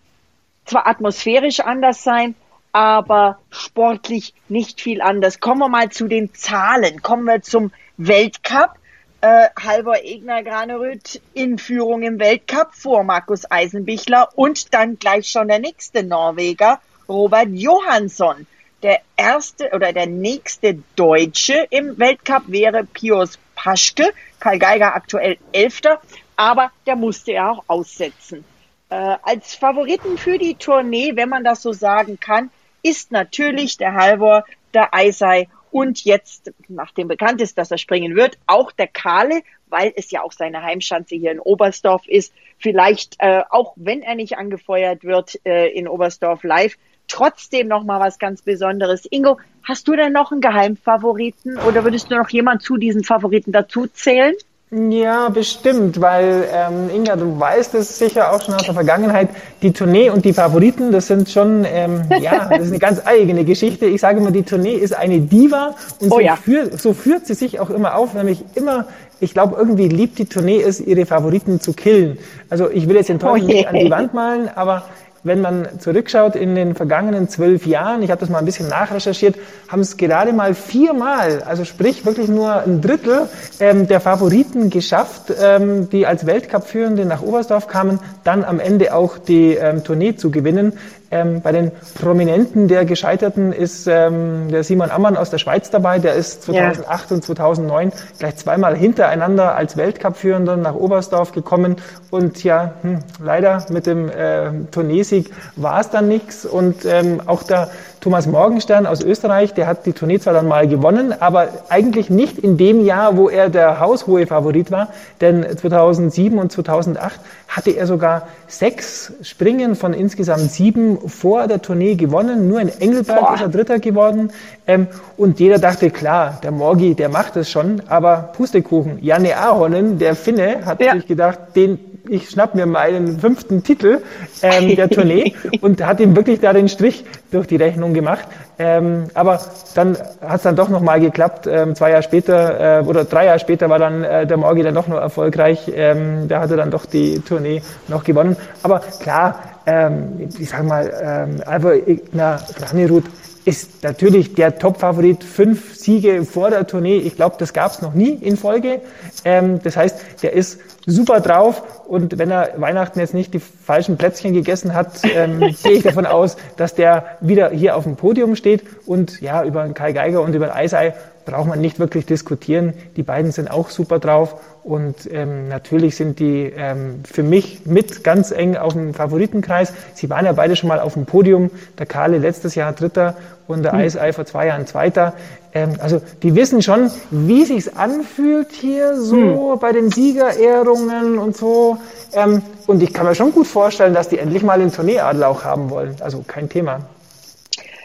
zwar atmosphärisch anders sein, aber sportlich nicht viel anders. Kommen wir mal zu den Zahlen. Kommen wir zum Weltcup. Äh, Halvor Egner Graneröd in Führung im Weltcup vor Markus Eisenbichler und dann gleich schon der nächste Norweger, Robert Johansson. Der erste oder der nächste Deutsche im Weltcup wäre Pius Paschke. Karl Geiger aktuell Elfter, aber der musste ja auch aussetzen. Äh, als Favoriten für die Tournee, wenn man das so sagen kann, ist natürlich der Halvor, der Eisei und jetzt, nachdem bekannt ist, dass er springen wird, auch der Kahle, weil es ja auch seine Heimschanze hier in Oberstdorf ist. Vielleicht, äh, auch wenn er nicht angefeuert wird äh, in Oberstdorf live, trotzdem noch mal was ganz Besonderes. Ingo, hast du denn noch einen Geheimfavoriten oder würdest du noch jemand zu diesen Favoriten dazu zählen? Ja, bestimmt, weil ähm, Inga, du weißt es sicher auch schon aus der Vergangenheit, die Tournee und die Favoriten, das sind schon, ähm, ja, das ist eine ganz eigene Geschichte. Ich sage immer, die Tournee ist eine Diva und oh, so, ja. führt, so führt sie sich auch immer auf, nämlich immer ich glaube, irgendwie liebt die Tournee es, ihre Favoriten zu killen. Also ich will jetzt den Teufel oh nicht an die Wand malen, aber wenn man zurückschaut in den vergangenen zwölf Jahren, ich habe das mal ein bisschen nachrecherchiert, haben es gerade mal viermal, also sprich wirklich nur ein Drittel ähm, der Favoriten geschafft, ähm, die als Weltcup-Führende nach Oberstdorf kamen, dann am Ende auch die ähm, Tournee zu gewinnen. Ähm, bei den Prominenten der Gescheiterten ist ähm, der Simon Ammann aus der Schweiz dabei. Der ist 2008 ja. und 2009 gleich zweimal hintereinander als Weltcup-Führender nach Oberstdorf gekommen. Und ja, hm, leider mit dem äh, Tourneesieg war es dann nichts. Und ähm, auch der Thomas Morgenstern aus Österreich, der hat die Tournee zwar dann mal gewonnen, aber eigentlich nicht in dem Jahr, wo er der haushohe Favorit war, denn 2007 und 2008 hatte er sogar sechs Springen von insgesamt sieben vor der Tournee gewonnen. Nur in Engelberg Boah. ist er Dritter geworden. Ähm, und jeder dachte, klar, der Morgi, der macht es schon, aber Pustekuchen. Janne Ahonen, der Finne, hat ja. sich gedacht, den ich schnapp mir meinen fünften Titel ähm, der Tournee und hat ihm wirklich da den Strich durch die Rechnung gemacht. Ähm, aber dann hat es dann doch nochmal geklappt. Ähm, zwei Jahre später äh, oder drei Jahre später war dann äh, der Morgi dann doch noch erfolgreich. Ähm, da hat er dann doch die Tournee noch gewonnen. Aber klar, ähm, ich sag mal, ähm, Alvar Igna Granerud ist natürlich der Top-Favorit. Fünf Siege vor der Tournee. Ich glaube, das gab es noch nie in Folge. Ähm, das heißt, der ist super drauf und wenn er Weihnachten jetzt nicht die falschen Plätzchen gegessen hat, ähm, gehe ich davon aus, dass der wieder hier auf dem Podium steht und ja, über Kai Geiger und über Eisei braucht man nicht wirklich diskutieren. Die beiden sind auch super drauf und ähm, natürlich sind die ähm, für mich mit ganz eng auf dem Favoritenkreis. Sie waren ja beide schon mal auf dem Podium. Der Kahle letztes Jahr Dritter und der mhm. Eisei vor zwei Jahren Zweiter. Ähm, also die wissen schon, wie sich's anfühlt hier so mhm. bei den Siegerehrungen und so. Ähm, und ich kann mir schon gut vorstellen, dass die endlich mal den Tourneeadel auch haben wollen. Also kein Thema.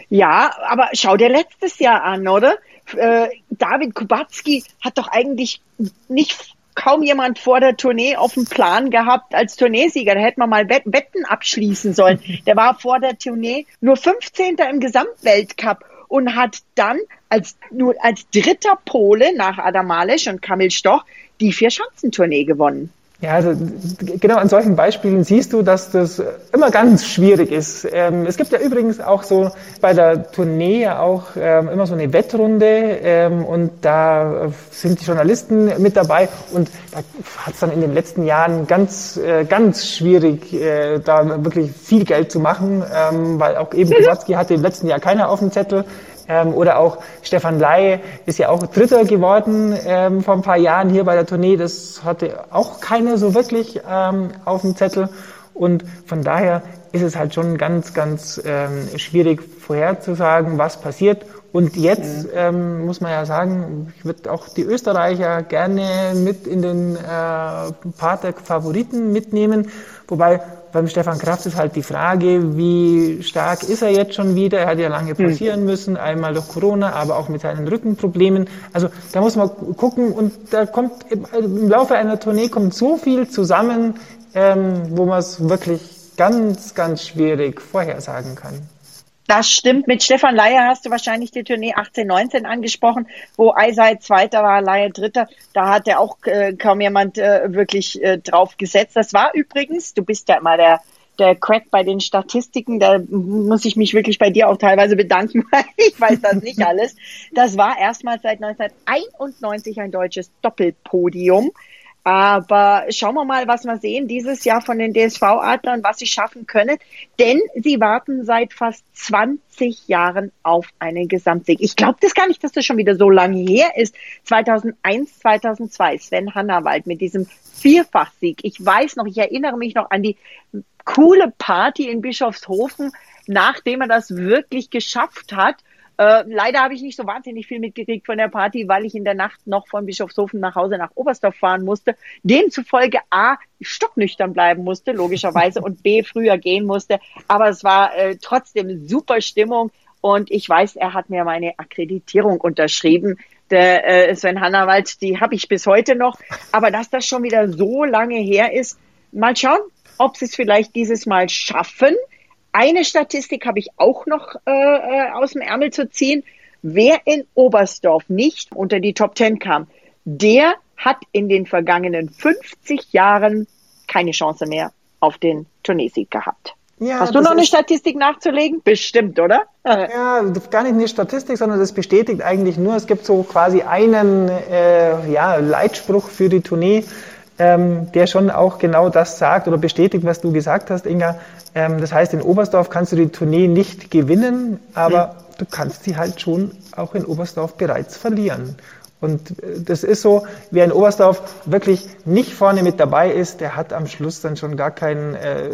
Ja, aber schau dir letztes Jahr an, oder? Äh, David Kubacki hat doch eigentlich nicht kaum jemand vor der Tournee auf dem Plan gehabt als Tourneesieger. Da hätte man mal Wetten abschließen sollen. Der war vor der Tournee nur 15. im Gesamtweltcup und hat dann als, nur als dritter Pole nach Adam Malisch und Kamil Stoch die Vier-Schanzentournee gewonnen. Ja, also genau an solchen Beispielen siehst du, dass das immer ganz schwierig ist. Ähm, es gibt ja übrigens auch so bei der Tournee auch ähm, immer so eine Wettrunde ähm, und da sind die Journalisten mit dabei und da hat es dann in den letzten Jahren ganz, äh, ganz schwierig, äh, da wirklich viel Geld zu machen, ähm, weil auch eben Kowatzki hatte im letzten Jahr keiner auf dem Zettel. Ähm, oder auch Stefan Ley ist ja auch Dritter geworden ähm, vor ein paar Jahren hier bei der Tournee. Das hatte auch keiner so wirklich ähm, auf dem Zettel. Und von daher ist es halt schon ganz, ganz ähm, schwierig vorherzusagen, was passiert. Und jetzt ähm, muss man ja sagen, ich würde auch die Österreicher gerne mit in den äh, Part der Favoriten mitnehmen. Wobei beim Stefan Kraft ist halt die Frage, wie stark ist er jetzt schon wieder? Er hat ja lange hm. pausieren mhm. müssen, einmal durch Corona, aber auch mit seinen Rückenproblemen. Also da muss man gucken und da kommt im Laufe einer Tournee kommt so viel zusammen, ähm, wo man es wirklich ganz, ganz schwierig vorhersagen kann. Das stimmt. Mit Stefan Leier hast du wahrscheinlich die Tournee 18, 19 angesprochen, wo Eisei Zweiter war, Leier Dritter. Da hat er auch äh, kaum jemand äh, wirklich äh, drauf gesetzt. Das war übrigens, du bist ja immer der, der Crack bei den Statistiken. Da muss ich mich wirklich bei dir auch teilweise bedanken, weil ich weiß das nicht alles. Das war erstmals seit 1991 ein deutsches Doppelpodium. Aber schauen wir mal, was wir sehen dieses Jahr von den DSV-Adlern, was sie schaffen können. Denn sie warten seit fast 20 Jahren auf einen Gesamtsieg. Ich glaube das gar nicht, dass das schon wieder so lange her ist. 2001, 2002, Sven Hannawald mit diesem Vierfachsieg. Ich weiß noch, ich erinnere mich noch an die coole Party in Bischofshofen, nachdem er das wirklich geschafft hat Äh, leider habe ich nicht so wahnsinnig viel mitgekriegt von der Party, weil ich in der Nacht noch von Bischofshofen nach Hause nach Oberstdorf fahren musste. Demzufolge A, stocknüchtern bleiben musste, logischerweise, und B, früher gehen musste. Aber es war äh, trotzdem super Stimmung. Und ich weiß, er hat mir meine Akkreditierung unterschrieben. Der äh, Sven Hannawald, die habe ich bis heute noch. Aber dass das schon wieder so lange her ist, mal schauen, ob sie es vielleicht dieses Mal schaffen. Eine Statistik habe ich auch noch äh, äh, aus dem Ärmel zu ziehen. Wer in Oberstdorf nicht unter die Top Ten kam, der hat in den vergangenen 50 Jahren keine Chance mehr auf den Turniersieg gehabt. Ja, Hast du noch eine Statistik nachzulegen? Bestimmt, oder? Ja, gar nicht eine Statistik, sondern das bestätigt eigentlich nur, es gibt so quasi einen äh, ja, Leitspruch für die Tournee, ähm, der schon auch genau das sagt oder bestätigt, was du gesagt hast, Inga. Ähm, das heißt, in Oberstdorf kannst du die Tournee nicht gewinnen, aber mhm. du kannst sie halt schon auch in Oberstdorf bereits verlieren. Und äh, das ist so, wer in Oberstdorf wirklich nicht vorne mit dabei ist, der hat am Schluss dann schon gar kein, äh,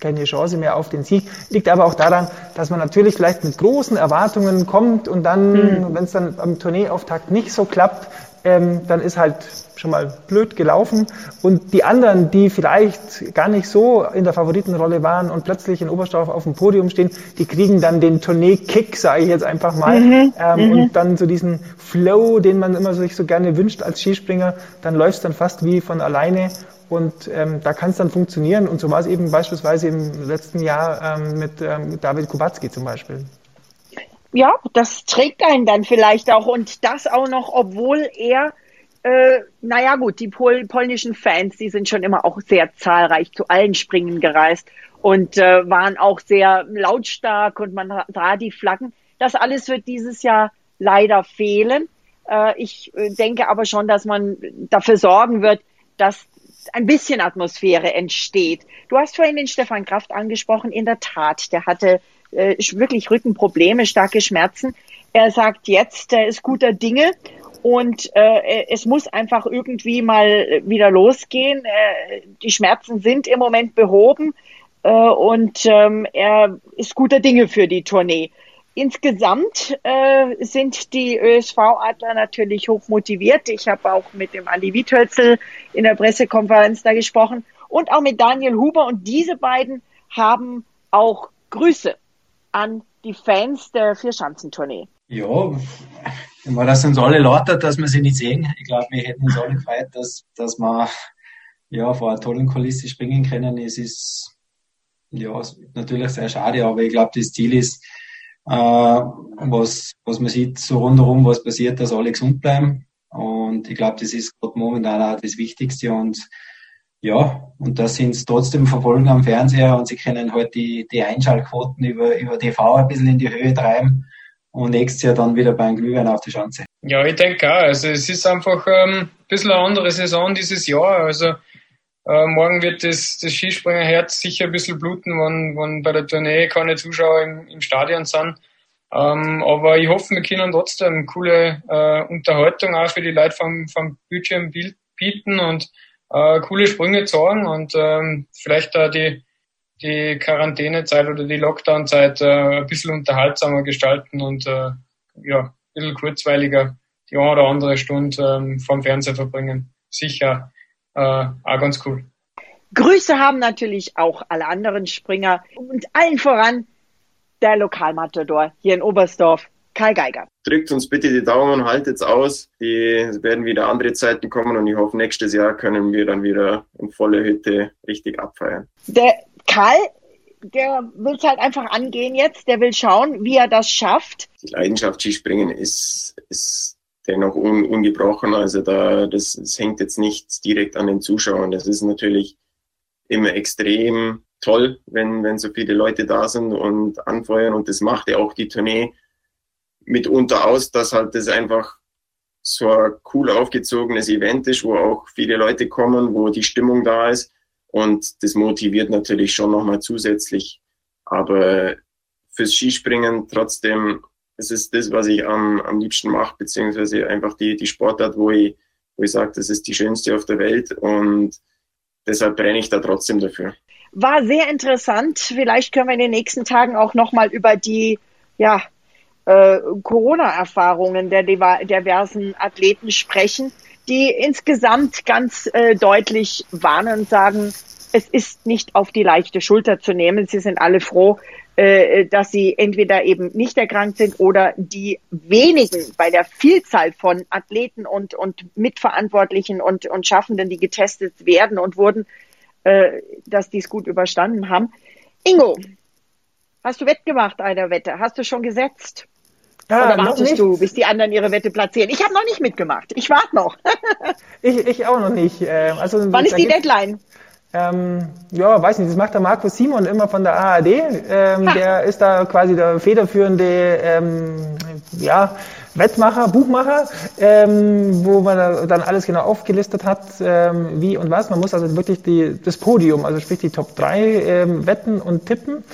keine Chance mehr auf den Sieg. Liegt aber auch daran, dass man natürlich vielleicht mit großen Erwartungen kommt und dann, mhm. wenn es dann am Tourneeauftakt nicht so klappt, ähm, dann ist halt schon mal blöd gelaufen. Und die anderen, die vielleicht gar nicht so in der Favoritenrolle waren und plötzlich in Oberstdorf auf dem Podium stehen, die kriegen dann den Tournee-Kick, sage ich jetzt einfach mal. Mhm, ähm, mhm. Und dann so diesen Flow, den man immer sich so gerne wünscht als Skispringer, dann läuft es dann fast wie von alleine. Und ähm, da kann es dann funktionieren. Und so war es eben beispielsweise im letzten Jahr ähm, mit ähm, David Kubacki zum Beispiel ja, das trägt einen dann vielleicht auch und das auch noch, obwohl er, äh, naja gut, die Pol polnischen Fans, die sind schon immer auch sehr zahlreich zu allen Springen gereist und äh, waren auch sehr lautstark und man sah die Flaggen. Das alles wird dieses Jahr leider fehlen. Äh, ich äh, denke aber schon, dass man dafür sorgen wird, dass ein bisschen Atmosphäre entsteht. Du hast vorhin den Stefan Kraft angesprochen. In der Tat, der hatte äh, wirklich Rückenprobleme, starke Schmerzen. Er sagt jetzt, er ist guter Dinge und äh, es muss einfach irgendwie mal wieder losgehen. Äh, die Schmerzen sind im Moment behoben äh, und ähm, er ist guter Dinge für die Tournee. Insgesamt äh, sind die ÖSV-Adler natürlich hoch motiviert. Ich habe auch mit dem Ali Wiethölzel in der Pressekonferenz da gesprochen und auch mit Daniel Huber. Und diese beiden haben auch Grüße an die Fans der Vierschanzentournee? Ja, war das uns alle lauter, dass wir sie nicht sehen. Ich glaube, wir hätten uns alle gefreut, dass, dass wir ja, vor einer tollen Kulisse springen können. Es ist ja natürlich sehr schade, aber ich glaube, das Ziel ist, äh, was, was man sieht, so rundherum, was passiert, dass alle gesund bleiben. Und ich glaube, das ist gerade momentan auch das Wichtigste. Und ja, und das sind trotzdem verfolgen am Fernseher und sie können halt die, die Einschaltquoten über, über TV ein bisschen in die Höhe treiben und nächstes Jahr dann wieder beim Glühwein auf die Schanze. Ja, ich denke auch. Also es ist einfach ähm, ein bisschen eine andere Saison dieses Jahr. Also äh, morgen wird das, das Skispringerherz sicher ein bisschen bluten, wenn, wenn bei der Tournee keine Zuschauer im, im Stadion sind. Ähm, aber ich hoffe, wir können trotzdem coole äh, Unterhaltung auch für die Leute vom, vom Bildschirm bieten und äh, coole Sprünge zeigen und ähm, vielleicht da die, die Quarantänezeit oder die Lockdown-Zeit äh, ein bisschen unterhaltsamer gestalten und äh, ja, ein bisschen kurzweiliger die eine oder andere Stunde ähm, vom Fernseher verbringen. Sicher äh, auch ganz cool. Grüße haben natürlich auch alle anderen Springer und allen voran der Lokalmatador hier in Oberstdorf, Karl Geiger. Drückt uns bitte die Daumen, haltet's aus. Die, es werden wieder andere Zeiten kommen und ich hoffe, nächstes Jahr können wir dann wieder in voller Hütte richtig abfeiern. Der Karl, der will es halt einfach angehen jetzt. Der will schauen, wie er das schafft. Die Leidenschaft Skispringen ist, ist dennoch un, ungebrochen. Also da, das, das hängt jetzt nicht direkt an den Zuschauern. Das ist natürlich immer extrem toll, wenn, wenn so viele Leute da sind und anfeuern. Und das macht ja auch die Tournee mitunter aus, dass halt das einfach so ein cool aufgezogenes Event ist, wo auch viele Leute kommen, wo die Stimmung da ist. Und das motiviert natürlich schon nochmal zusätzlich. Aber fürs Skispringen trotzdem, es ist das, was ich am, am liebsten mache, beziehungsweise einfach die, die Sportart, wo ich, wo ich sage, das ist die schönste auf der Welt. Und deshalb brenne ich da trotzdem dafür. War sehr interessant. Vielleicht können wir in den nächsten Tagen auch nochmal über die, ja, äh, Corona-Erfahrungen der diversen Athleten sprechen, die insgesamt ganz äh, deutlich warnen und sagen, es ist nicht auf die leichte Schulter zu nehmen. Sie sind alle froh, äh, dass sie entweder eben nicht erkrankt sind oder die wenigen bei der Vielzahl von Athleten und, und Mitverantwortlichen und, und Schaffenden, die getestet werden und wurden, äh, dass die es gut überstanden haben. Ingo, hast du wettgemacht einer Wette? Hast du schon gesetzt? Ja, Oder wartest du, bis die anderen ihre Wette platzieren? Ich habe noch nicht mitgemacht. Ich warte noch. ich, ich auch noch nicht. Ähm, also, Wann ist die Deadline? Ähm, ja, weiß nicht, das macht der Markus Simon immer von der ARD. Ähm, der ist da quasi der federführende ähm, ja, Wettmacher, Buchmacher, ähm, wo man dann alles genau aufgelistet hat, ähm, wie und was. Man muss also wirklich die, das Podium, also sprich die Top 3 ähm, wetten und tippen.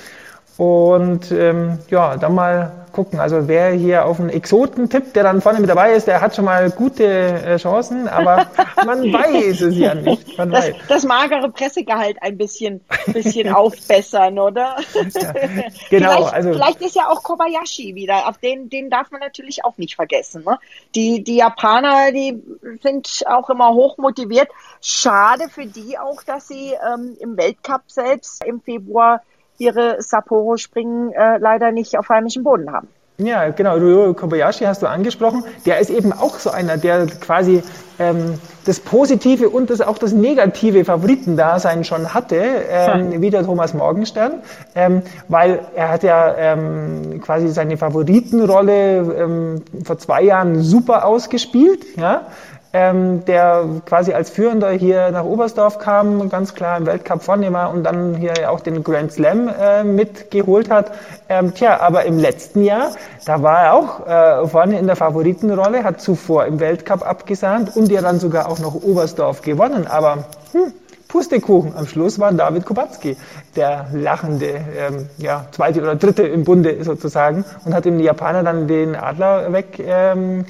Und ähm, ja, dann mal gucken. Also wer hier auf einen Exoten tippt, der dann vorne mit dabei ist, der hat schon mal gute äh, Chancen, aber man weiß es ja nicht. Man das, weiß. das magere Pressegehalt ein bisschen, bisschen aufbessern, oder? Ja, genau. vielleicht, also, vielleicht ist ja auch Kobayashi wieder, auf den, den darf man natürlich auch nicht vergessen. Ne? Die, die Japaner, die sind auch immer hoch motiviert. Schade für die auch, dass sie ähm, im Weltcup selbst im Februar ihre Sapporo-Springen äh, leider nicht auf heimischem Boden haben. Ja, genau. Ryo Kobayashi hast du angesprochen. Der ist eben auch so einer, der quasi ähm, das Positive und das, auch das negative Favoritendasein schon hatte, ähm, hm. wie der Thomas Morgenstern, ähm, weil er hat ja ähm, quasi seine Favoritenrolle ähm, vor zwei Jahren super ausgespielt. Ja? Ähm, der quasi als Führender hier nach Oberstdorf kam, ganz klar im Weltcup vorne war und dann hier auch den Grand Slam äh, mitgeholt hat. Ähm, tja, aber im letzten Jahr, da war er auch äh, vorne in der Favoritenrolle, hat zuvor im Weltcup abgesahnt und ja dann sogar auch noch Oberstdorf gewonnen. Aber hm, Pustekuchen. Am Schluss war David Kubacki, der lachende, ähm, ja, zweite oder dritte im Bunde sozusagen und hat dem Japaner dann den Adler weg ähm,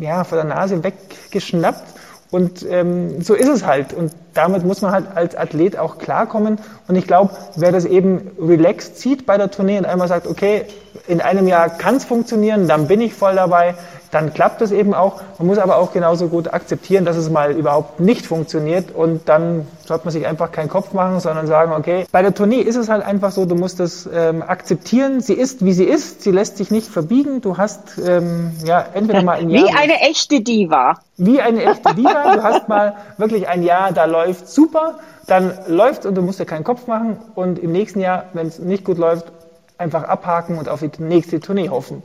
ja, vor der Nase weggeschnappt. Und ähm, so ist es halt. Und damit muss man halt als Athlet auch klarkommen. Und ich glaube, wer das eben relaxed sieht bei der Tournee und einmal sagt, okay, in einem Jahr kann es funktionieren, dann bin ich voll dabei, dann klappt es eben auch. Man muss aber auch genauso gut akzeptieren, dass es mal überhaupt nicht funktioniert und dann sollte man sich einfach keinen Kopf machen, sondern sagen, okay, bei der Tournee ist es halt einfach so, du musst das ähm, akzeptieren. Sie ist, wie sie ist. Sie lässt sich nicht verbiegen. Du hast ähm, ja entweder mal ein Jahr... Wie eine echte Diva. Wie eine echte Diva. Du hast mal wirklich ein Jahr, da läuft super, dann läuft und du musst dir keinen Kopf machen und im nächsten Jahr, wenn es nicht gut läuft, einfach abhaken und auf die nächste Tournee hoffen.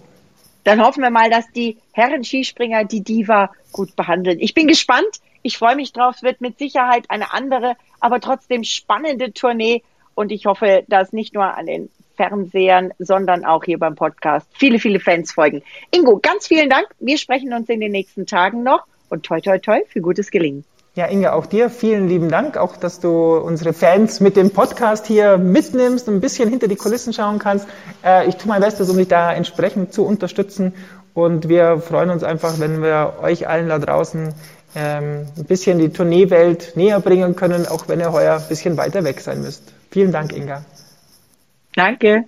Dann hoffen wir mal, dass die Herren Skispringer die Diva gut behandeln. Ich bin gespannt. Ich freue mich drauf. Es wird mit Sicherheit eine andere, aber trotzdem spannende Tournee. Und ich hoffe, dass nicht nur an den Fernsehern, sondern auch hier beim Podcast viele, viele Fans folgen. Ingo, ganz vielen Dank. Wir sprechen uns in den nächsten Tagen noch und toi, toi, toi für gutes Gelingen. Ja, Inge, auch dir vielen lieben Dank, auch dass du unsere Fans mit dem Podcast hier mitnimmst und ein bisschen hinter die Kulissen schauen kannst. Äh, ich tue mein Bestes, um dich da entsprechend zu unterstützen und wir freuen uns einfach, wenn wir euch allen da draußen ähm, ein bisschen die Tourneewelt näher bringen können, auch wenn ihr heuer ein bisschen weiter weg sein müsst. Vielen Dank, Inga. Danke.